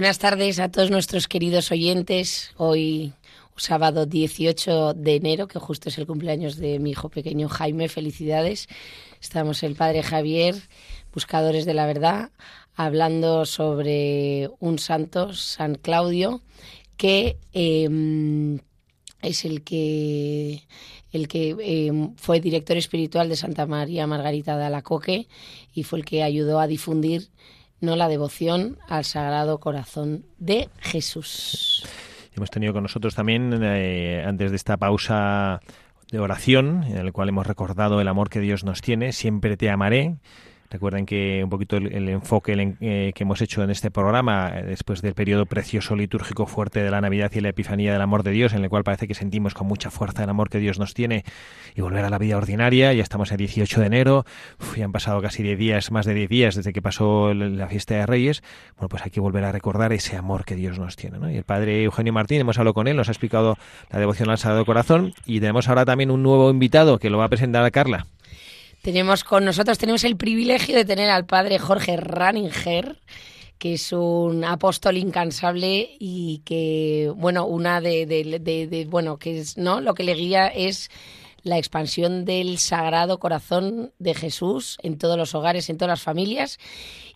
Buenas tardes a todos nuestros queridos oyentes. Hoy, sábado 18 de enero, que justo es el cumpleaños de mi hijo pequeño Jaime. Felicidades. Estamos el padre Javier, buscadores de la verdad, hablando sobre un santo, San Claudio, que eh, es el que el que eh, fue director espiritual de Santa María Margarita de Alacoque y fue el que ayudó a difundir no la devoción al Sagrado Corazón de Jesús. Hemos tenido con nosotros también, eh, antes de esta pausa de oración, en el cual hemos recordado el amor que Dios nos tiene, siempre te amaré, Recuerden que un poquito el, enfoque eh, que hemos hecho en este programa, eh, después del periodo precioso litúrgico fuerte de la Navidad y la Epifanía del amor de Dios, en el cual parece que sentimos con mucha fuerza el amor que Dios nos tiene y volver a la vida ordinaria. Ya estamos el 18 de enero, ya han pasado casi 10 días, más de 10 días desde que pasó la fiesta de Reyes. Bueno, pues hay que volver a recordar ese amor que Dios nos tiene. ¿no? Y el padre Eugenio Martín, hemos hablado con él, nos ha explicado la devoción al Sagrado Corazón y tenemos ahora también un nuevo invitado que lo va a presentar a Carla. Tenemos con nosotros, tenemos el privilegio de tener al padre Jorge Ranninger, que es un apóstol incansable y que, bueno, una de, de, bueno, que es, ¿no? Lo que le guía es la expansión del Sagrado Corazón de Jesús en todos los hogares, en todas las familias,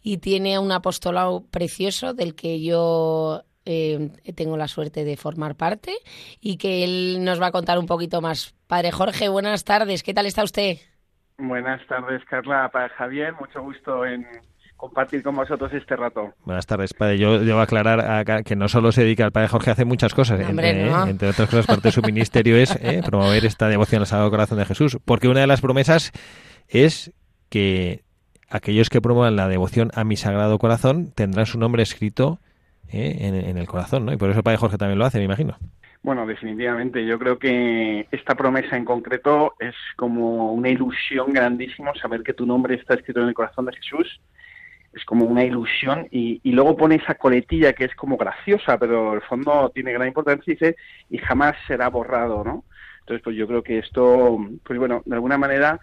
y tiene un apostolado precioso del que yo eh, tengo la suerte de formar parte y que él nos va a contar un poquito más. Padre Jorge, buenas tardes, ¿qué tal está usted? Buenas tardes, Carla, para Javier. Mucho gusto en compartir con vosotros este rato. Buenas tardes, padre. Yo debo aclarar que no solo se dedica al padre Jorge, hace muchas cosas. entre, otras cosas, parte de su ministerio es eh, promover esta devoción al Sagrado Corazón de Jesús. Porque una de las promesas es que aquellos que promuevan la devoción a mi Sagrado Corazón tendrán su nombre escrito eh, en, en, el corazón, ¿no? Y por eso el padre Jorge también lo hace, me imagino. Bueno, definitivamente. Yo creo que esta promesa en concreto es como una ilusión grandísima saber que tu nombre está escrito en el corazón de Jesús. Es como una ilusión y, luego pone esa coletilla que es como graciosa, pero el fondo tiene gran importancia y dice y jamás será borrado, ¿no? Entonces, pues yo creo que esto, pues bueno, de alguna manera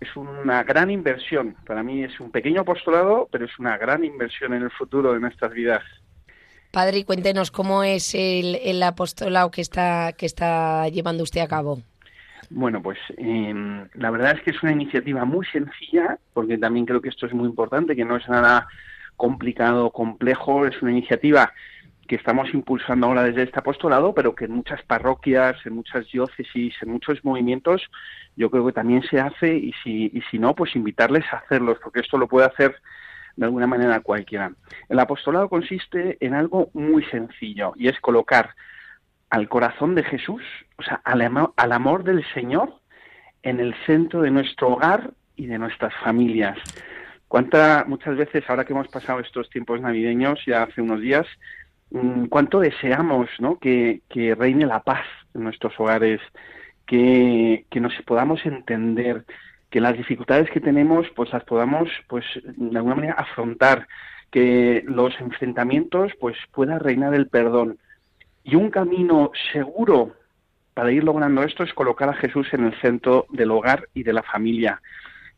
es una gran inversión. Para mí es un pequeño apostolado, pero es una gran inversión en el futuro de nuestras vidas. Padre, cuéntenos cómo es el, apostolado que está, que está llevando usted a cabo. Bueno, pues em, la verdad es que es una iniciativa muy sencilla, porque también creo que esto es muy importante, que no es nada complicado, complejo, es una iniciativa que estamos impulsando ahora desde este apostolado, pero que en muchas parroquias, en muchas diócesis, en muchos movimientos, yo creo que también se hace y si, y si no, pues invitarles a hacerlos, porque esto lo puede hacer de alguna manera cualquiera. El apostolado consiste en algo muy sencillo y es colocar al corazón de Jesús, o sea, al, amor del Señor en el centro de nuestro hogar y de nuestras familias. Cuánta, muchas veces, ahora que hemos pasado estos tiempos navideños, ya hace unos días, mm, cuánto deseamos ¿no? que, que reine la paz en nuestros hogares, que, que nos podamos entender, que las dificultades que tenemos pues las podamos pues de alguna manera afrontar que los enfrentamientos pues pueda reinar el perdón. Y un camino seguro para ir logrando esto es colocar a Jesús en el centro del hogar y de la familia.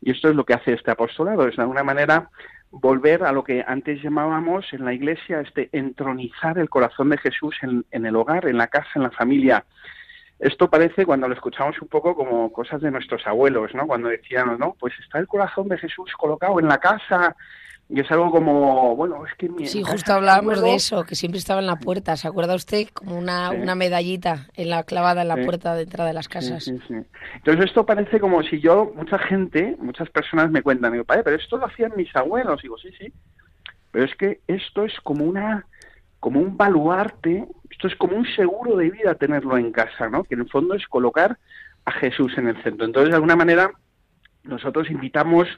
Y esto es lo que hace este apostolado es de alguna manera volver a lo que antes llamábamos en la iglesia este entronizar el corazón de Jesús en, en el hogar en la casa en la familia esto parece, cuando lo escuchamos un poco, como cosas de nuestros abuelos, ¿no? Cuando decían, no, pues está el corazón de Jesús colocado en la casa, y es algo como, bueno, es que... Mi sí, justo hablábamos de eso, que siempre estaba en la puerta. ¿Se acuerda usted? Como una, una medallita en la, clavada en la puerta de entrada de las casas. Sí, Entonces esto parece como si yo, mucha gente, muchas personas me cuentan, digo, padre, pero esto lo hacían mis abuelos. Digo, sí, sí. Pero es que esto es como una como un baluarte, esto es como un seguro de vida tenerlo en casa, ¿no? Que en el fondo es colocar a Jesús en el centro. Entonces, de alguna manera, nosotros invitamos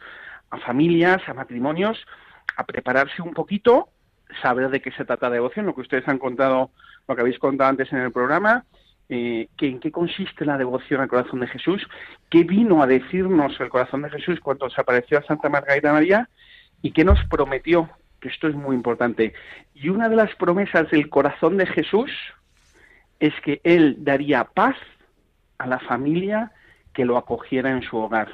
a familias, a matrimonios, a prepararse un poquito, saber de qué se trata la devoción, lo que ustedes han contado, lo que habéis contado antes en el programa, eh, que en qué consiste la devoción al corazón de Jesús, qué vino a decirnos el corazón de Jesús cuando se apareció a Santa Margarita María y qué nos prometió esto es muy importante. Y una de las promesas del corazón de Jesús es que Él daría paz a la familia que lo acogiera en su hogar.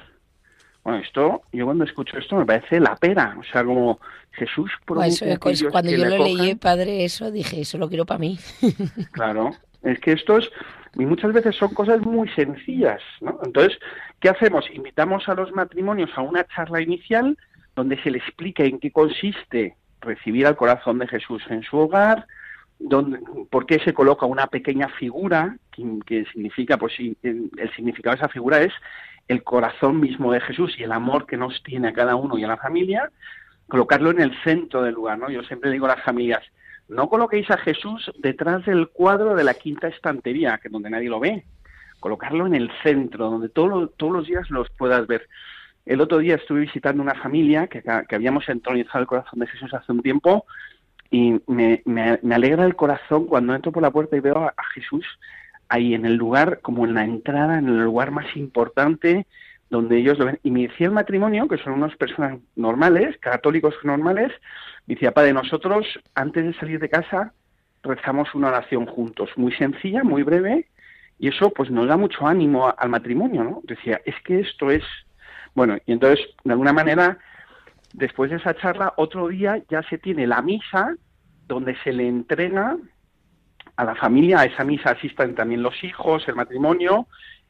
Bueno, esto, yo cuando escucho esto me parece la pera, o sea, como Jesús pues, Cuando yo lo leí, padre, eso, dije, eso lo quiero para mí. Claro, es que esto es, y muchas veces son cosas muy sencillas, ¿no? Entonces, ¿qué hacemos? Invitamos a los matrimonios a una charla inicial donde se le explica en qué consiste recibir al corazón de Jesús en su hogar, donde, por qué se coloca una pequeña figura, que, significa, pues el significado de esa figura es el corazón mismo de Jesús y el amor que nos tiene a cada uno y a la familia, colocarlo en el centro del lugar, ¿no? Yo siempre digo a las familias, no coloquéis a Jesús detrás del cuadro de la quinta estantería, que donde nadie lo ve, colocarlo en el centro, donde todos los días los puedas ver. El otro día estuve visitando una familia que, habíamos entronizado el corazón de Jesús hace un tiempo y me, alegra el corazón cuando entro por la puerta y veo a Jesús ahí en el lugar, como en la entrada, en el lugar más importante donde ellos lo ven. Y me decía el matrimonio, que son unas personas normales, católicos normales, me decía, padre, nosotros antes de salir de casa rezamos una oración juntos, muy sencilla, muy breve, y eso pues nos da mucho ánimo al matrimonio, ¿no? Decía, es que esto es... Bueno, y entonces, de alguna manera, después de esa charla, otro día ya se tiene la misa donde se le entrega a la familia, a esa misa asistan también los hijos, el matrimonio,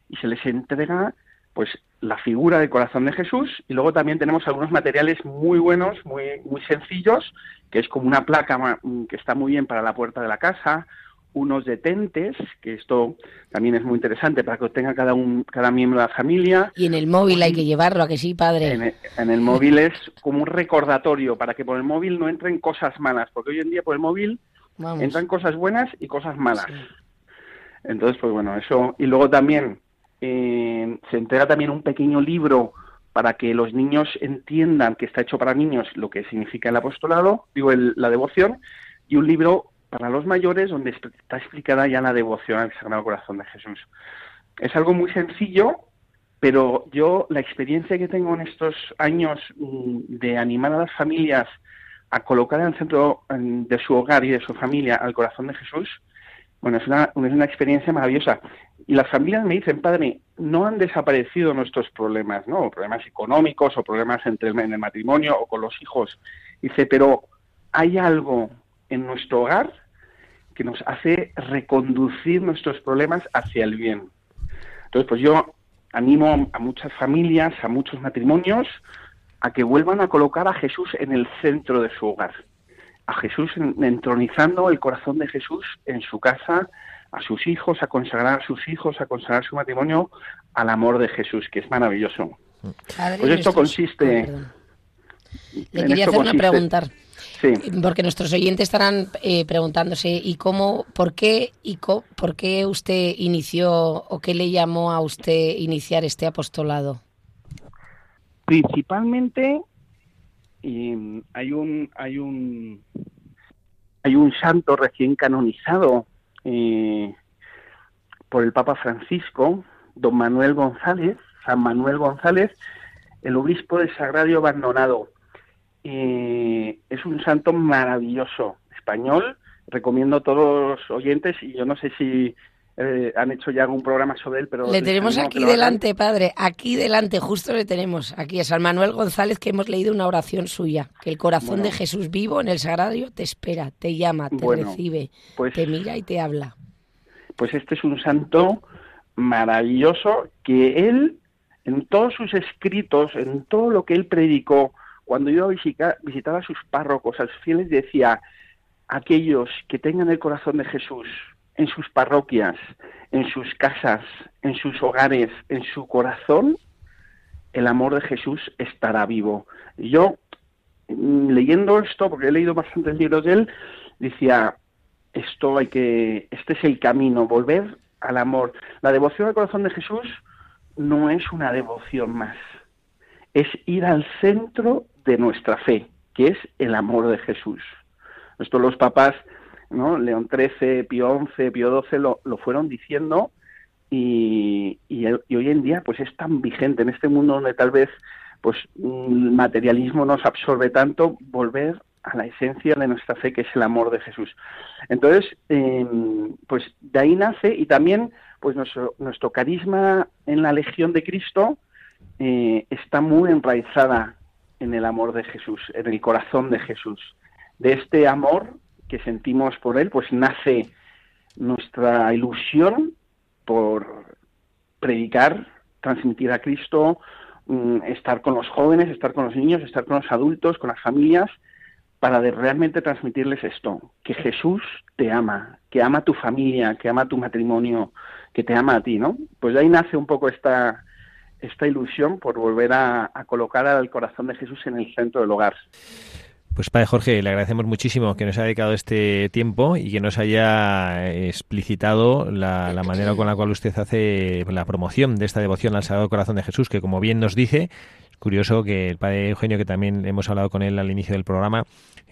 y se les entrega pues la figura del corazón de Jesús y luego también tenemos algunos materiales muy buenos, muy, muy sencillos, que es como una placa mm, que está muy bien para la puerta de la casa, unos detentes, que esto también es muy interesante para que lo tenga cada, un, cada miembro de la familia. Y en el móvil hay que llevarlo, a que sí, padre. En el, móvil es como un recordatorio para que por el móvil no entren cosas malas, porque hoy en día por el móvil entran cosas buenas y cosas malas. Entonces, pues bueno, eso. Y luego también eh, se entrega también un pequeño libro para que los niños entiendan que está hecho para niños lo que significa el apostolado, digo, la devoción, y un libro para los mayores donde está explicada ya la devoción al Sagrado Corazón de Jesús. Es algo muy sencillo, pero yo la experiencia que tengo en estos años mm, de animar a las familias a colocar en el centro de su hogar y de su familia al corazón de Jesús, bueno, es una, es una experiencia maravillosa. Y las familias me dicen, padre, no han desaparecido nuestros problemas, ¿no? Problemas económicos o problemas entre en el matrimonio o con los hijos. Dice, pero hay algo en nuestro hogar que nos hace reconducir nuestros problemas hacia el bien. Entonces, pues yo animo a muchas familias, a muchos matrimonios, a que vuelvan a colocar a Jesús en el centro de su hogar a Jesús entronizando el corazón de Jesús en su casa, a sus hijos, a consagrar a sus hijos, a consagrar su matrimonio al amor de Jesús, que es maravilloso. pues esto consiste... Le quería hacer una pregunta. Sí. Porque nuestros oyentes estarán eh, preguntándose, ¿y cómo, por qué, y por qué usted inició o qué le llamó a usted iniciar este apostolado? Principalmente y hay un hay un hay un santo recién canonizado eh, por el Papa Francisco, don Manuel González, San Manuel González, el obispo de Sagrario Abandonado. Eh, es un santo maravilloso, español. Recomiendo a todos los oyentes, y yo no sé si eh, han hecho ya algún programa sobre él, pero... Le tenemos aquí delante, padre, aquí delante, justo le tenemos, aquí a San Manuel González, que hemos leído una oración suya, que el corazón de Jesús vivo en el sagrario te espera, te llama, te recibe, pues te mira y te habla. Pues este es un santo maravilloso que él, en todos sus escritos, en todo lo que él predicó, cuando iba a visitar, a sus párrocos, a sus fieles, decía, aquellos que tengan el corazón de Jesús, en sus parroquias, en sus casas, en sus hogares, en su corazón, el amor de Jesús estará vivo. Yo, mm, leyendo esto, porque he leído bastantes libros de él, decía, esto hay que, este es el camino, volver al amor. La devoción al corazón de Jesús no es una devoción más, es ir al centro de nuestra fe, que es el amor de Jesús. Esto los papás ¿no? León XIII, Pío XI, Pío XII lo, lo fueron diciendo y, y, hoy en día pues es tan vigente en este mundo donde tal vez pues el materialismo nos absorbe tanto, volver a la esencia de nuestra fe que es el amor de Jesús. Entonces, em, pues de ahí nace y también pues nuestro, carisma en la Legión de Cristo eh, está muy enraizada en el amor de Jesús, en el corazón de Jesús. De este amor que sentimos por Él, pues nace nuestra ilusión por predicar, transmitir a Cristo, mm, estar con los jóvenes, estar con los niños, estar con los adultos, con las familias, para realmente transmitirles esto, que Jesús te ama, que ama a tu familia, que ama tu matrimonio, que te ama a ti, ¿no? Pues de ahí nace un poco esta, esta ilusión por volver a, colocar al corazón de Jesús en el centro del hogar. Pues Padre Jorge, le agradecemos muchísimo que nos haya dedicado este tiempo y que nos haya explicitado la, manera con la cual usted hace la promoción de esta devoción al Sagrado Corazón de Jesús, que como bien nos dice, curioso que el Padre Eugenio, que también hemos hablado con él al inicio del programa,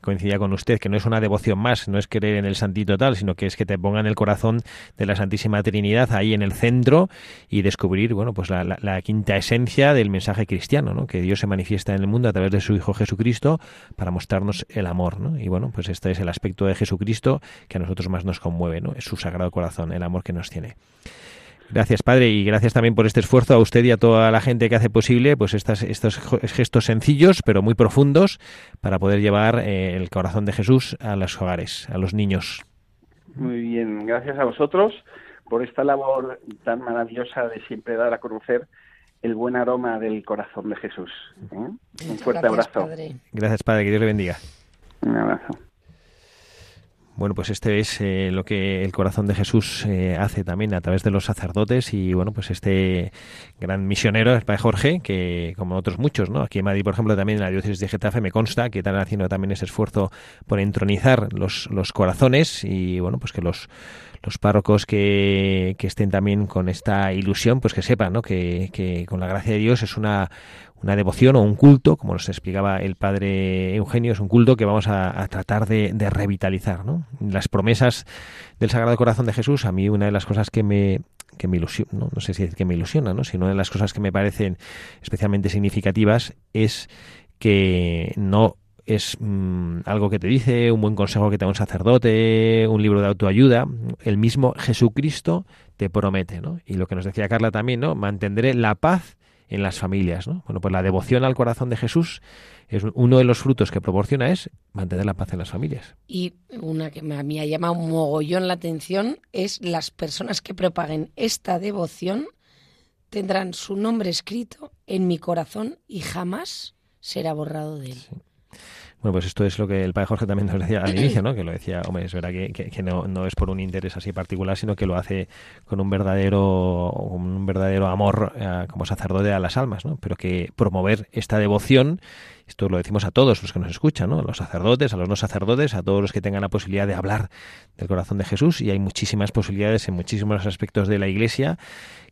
coincidía con usted, que no es una devoción más, no es creer en el santito tal, sino que es que te pongan el corazón de la Santísima Trinidad ahí en el centro y descubrir, bueno, pues la, quinta esencia del mensaje cristiano, ¿no? Que Dios se manifiesta en el mundo a través de su Hijo Jesucristo para mostrarnos el amor, ¿no? Y bueno, pues este es el aspecto de Jesucristo que a nosotros más nos conmueve, ¿no? Es su sagrado corazón, el amor que nos tiene. Gracias, Padre, y gracias también por este esfuerzo a usted y a toda la gente que hace posible pues estas, estos gestos sencillos, pero muy profundos, para poder llevar eh, el corazón de Jesús a los hogares, a los niños. Muy bien, gracias a vosotros por esta labor tan maravillosa de siempre dar a conocer el buen aroma del corazón de Jesús. ¿eh? Un fuerte abrazo. Gracias, Padre, que Dios le bendiga. Un abrazo. Bueno, pues este es eh, lo que el corazón de Jesús eh, hace también a través de los sacerdotes y bueno, pues este gran misionero, el Padre Jorge, que como otros muchos, ¿no? Aquí en Madrid, por ejemplo, también en la diócesis de Getafe me consta que están haciendo también ese esfuerzo por entronizar los, los corazones y bueno, pues que los los párrocos que, que, estén también con esta ilusión, pues que sepan ¿no? que, que con la gracia de Dios es una, una devoción o un culto, como nos explicaba el padre Eugenio, es un culto que vamos a, tratar de, revitalizar. ¿no? Las promesas del Sagrado Corazón de Jesús, a mí una de las cosas que me, que me ilusiona, ¿no? no sé si decir que me ilusiona, ¿no? sino una de las cosas que me parecen especialmente significativas es que no es mm, algo que te dice, un buen consejo que te da un sacerdote, un libro de autoayuda, el mismo Jesucristo te promete, ¿no? Y lo que nos decía Carla también, ¿no? Mantendré la paz en las familias. ¿no? Bueno, pues la devoción al corazón de Jesús es uno de los frutos que proporciona es mantener la paz en las familias. Y una que a mí ha llamado un mogollón la atención es las personas que propaguen esta devoción tendrán su nombre escrito en mi corazón y jamás será borrado de él. Bueno, pues esto es lo que el padre Jorge también nos decía al inicio, ¿no? Que lo decía, hombre, es verdad que, que, no, no, es por un interés así particular, sino que lo hace con un verdadero, un verdadero amor eh, como sacerdote a las almas, ¿no? Pero que promover esta devoción esto lo decimos a todos los que nos escuchan, ¿no? a los sacerdotes, a los no sacerdotes, a todos los que tengan la posibilidad de hablar del corazón de Jesús. Y hay muchísimas posibilidades en muchísimos aspectos de la Iglesia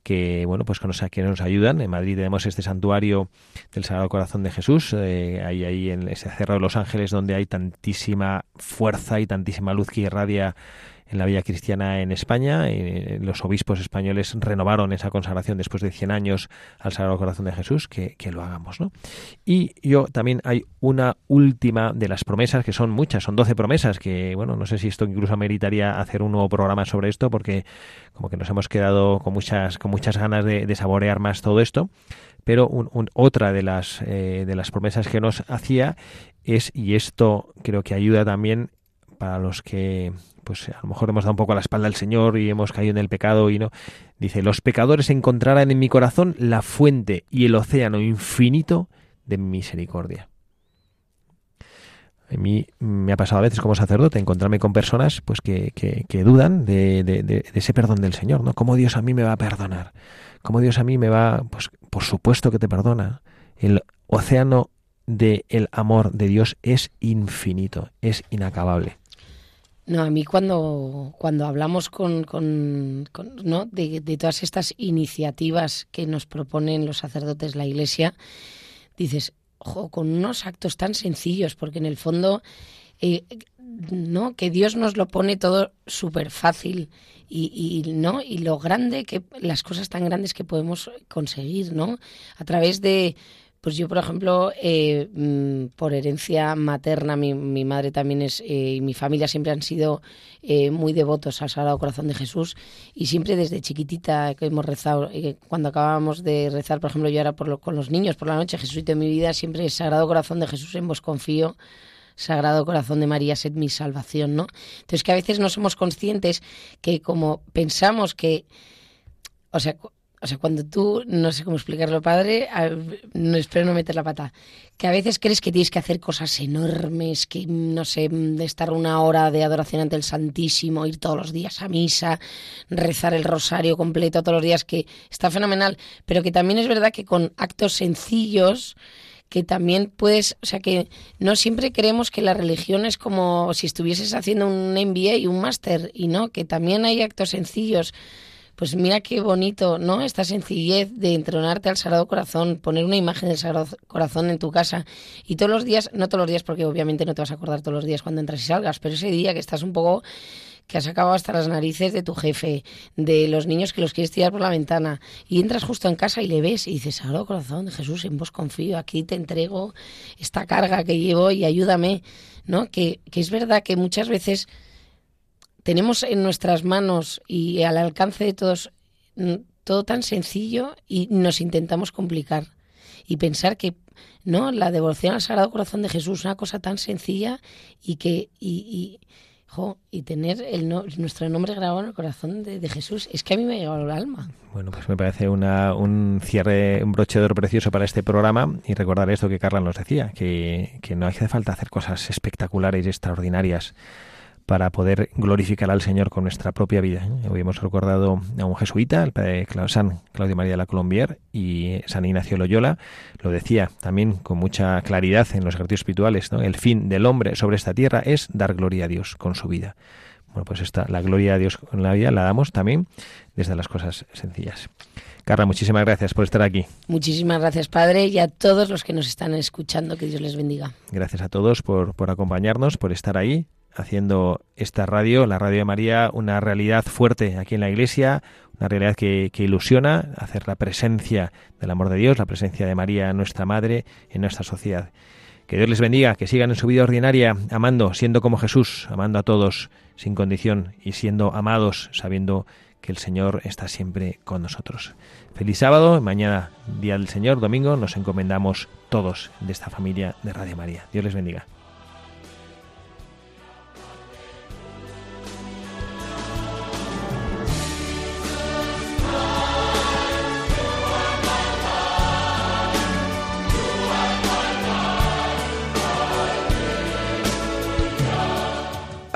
que bueno pues que nos, nos ayudan. En Madrid tenemos este santuario del Sagrado Corazón de Jesús, eh, ahí, ahí en ese cerro de Los Ángeles donde hay tantísima fuerza y tantísima luz que irradia en la vida cristiana en España. Eh, los obispos españoles renovaron esa consagración después de 100 años al Sagrado Corazón de Jesús, que, lo hagamos. ¿no? Y yo también hay una última de las promesas, que son muchas, son 12 promesas, que bueno, no sé si esto incluso meritaría hacer un nuevo programa sobre esto, porque como que nos hemos quedado con muchas, con muchas ganas de, saborear más todo esto. Pero otra de las, eh, de las promesas que nos hacía es, y esto creo que ayuda también para los que pues a lo mejor hemos dado un poco la espalda al Señor y hemos caído en el pecado y no. Dice, los pecadores encontrarán en mi corazón la fuente y el océano infinito de misericordia. A mí me ha pasado a veces como sacerdote encontrarme con personas pues que, que, dudan de, de, ese perdón del Señor, ¿no? ¿Cómo Dios a mí me va a perdonar? ¿Cómo Dios a mí me va...? Pues por supuesto que te perdona. El océano del amor de Dios es infinito, es inacabable. No, a mí cuando, cuando hablamos con, con, ¿no? De, todas estas iniciativas que nos proponen los sacerdotes de la Iglesia, dices, ojo, con unos actos tan sencillos, porque en el fondo, eh, ¿no? Que Dios nos lo pone todo súper fácil y, y, ¿no? Y lo grande que, las cosas tan grandes que podemos conseguir, ¿no? A través de Pues yo, por ejemplo, eh, mm, por herencia materna, mi, mi madre también es, eh, y mi familia siempre han sido eh, muy devotos al Sagrado Corazón de Jesús y siempre desde chiquitita que hemos rezado, eh, cuando acabábamos de rezar, por ejemplo, yo ahora por lo- con los niños por la noche, Jesús de mi vida, siempre es Sagrado Corazón de Jesús, en vos confío. Sagrado Corazón de María, sed mi salvación, ¿no? Entonces que a veces no somos conscientes que como pensamos que, o sea, o sea, cuando tú, no sé cómo explicarlo, padre, a- no espero no meter la pata, que a veces crees que tienes que hacer cosas enormes, que no sé, de estar una hora de adoración ante el Santísimo, ir todos los días a misa, rezar el rosario completo todos los días, que está fenomenal, pero que también es verdad que con actos sencillos que también puedes, o sea que no siempre creemos que la religión es como si estuvieses haciendo un MBA y un máster y no, que también hay actos sencillos. Pues mira qué bonito, ¿no? Esta sencillez de entronarte al Sagrado Corazón, poner una imagen del Sagrado Corazón en tu casa y todos los días, no todos los días porque obviamente no te vas a acordar todos los días cuando entras y salgas, pero ese día que estás un poco que has acabado hasta las narices de tu jefe, de los niños que los quieres tirar por la ventana, y entras justo en casa y le ves y dices, Sagrado Corazón de Jesús, en vos confío, aquí te entrego esta carga que llevo y ayúdame, ¿no? Que, que es verdad que muchas veces tenemos en nuestras manos y al alcance de todos mm, todo tan sencillo y nos intentamos complicar y pensar que no la devoción al Sagrado Corazón de Jesús una cosa tan sencilla y que y, y, y tener el no- nuestro nombre grabado en el corazón de, de Jesús es que a mí me ha llegado al alma. Bueno, pues me parece una, un cierre, un broche de oro precioso para este programa y recordar esto que Carla nos decía, que, que no hace falta hacer cosas espectaculares y extraordinarias para poder glorificar al Señor con nuestra propia vida. ¿eh? Hoy hemos recordado a un jesuita, el padre San Claudio María de la Colombier y San Ignacio Loyola, lo decía también con mucha claridad en los ejercicios espirituales, ¿no? el fin del hombre sobre esta tierra es dar gloria a Dios con su vida. Bueno, pues esta, la gloria a Dios con la vida la damos también desde las cosas sencillas. Carla, muchísimas gracias por estar aquí. muchísimas gracias Padre y a todos los que nos están escuchando que Dios les bendiga Gracias a todos por, por acompañarnos, por estar ahí, haciendo esta radio, la Radio de María, una realidad fuerte aquí en la Iglesia, una realidad que, ilusiona, hacer la presencia del amor de Dios, la presencia de María, nuestra Madre, en nuestra sociedad. Que Dios les bendiga, que sigan en su vida ordinaria, amando, siendo como Jesús, amando a todos sin condición y siendo amados, sabiendo que el Señor está siempre con nosotros. Feliz sábado, mañana, Día del Señor, domingo, nos encomendamos todos de esta familia de Radio María. Dios les bendiga.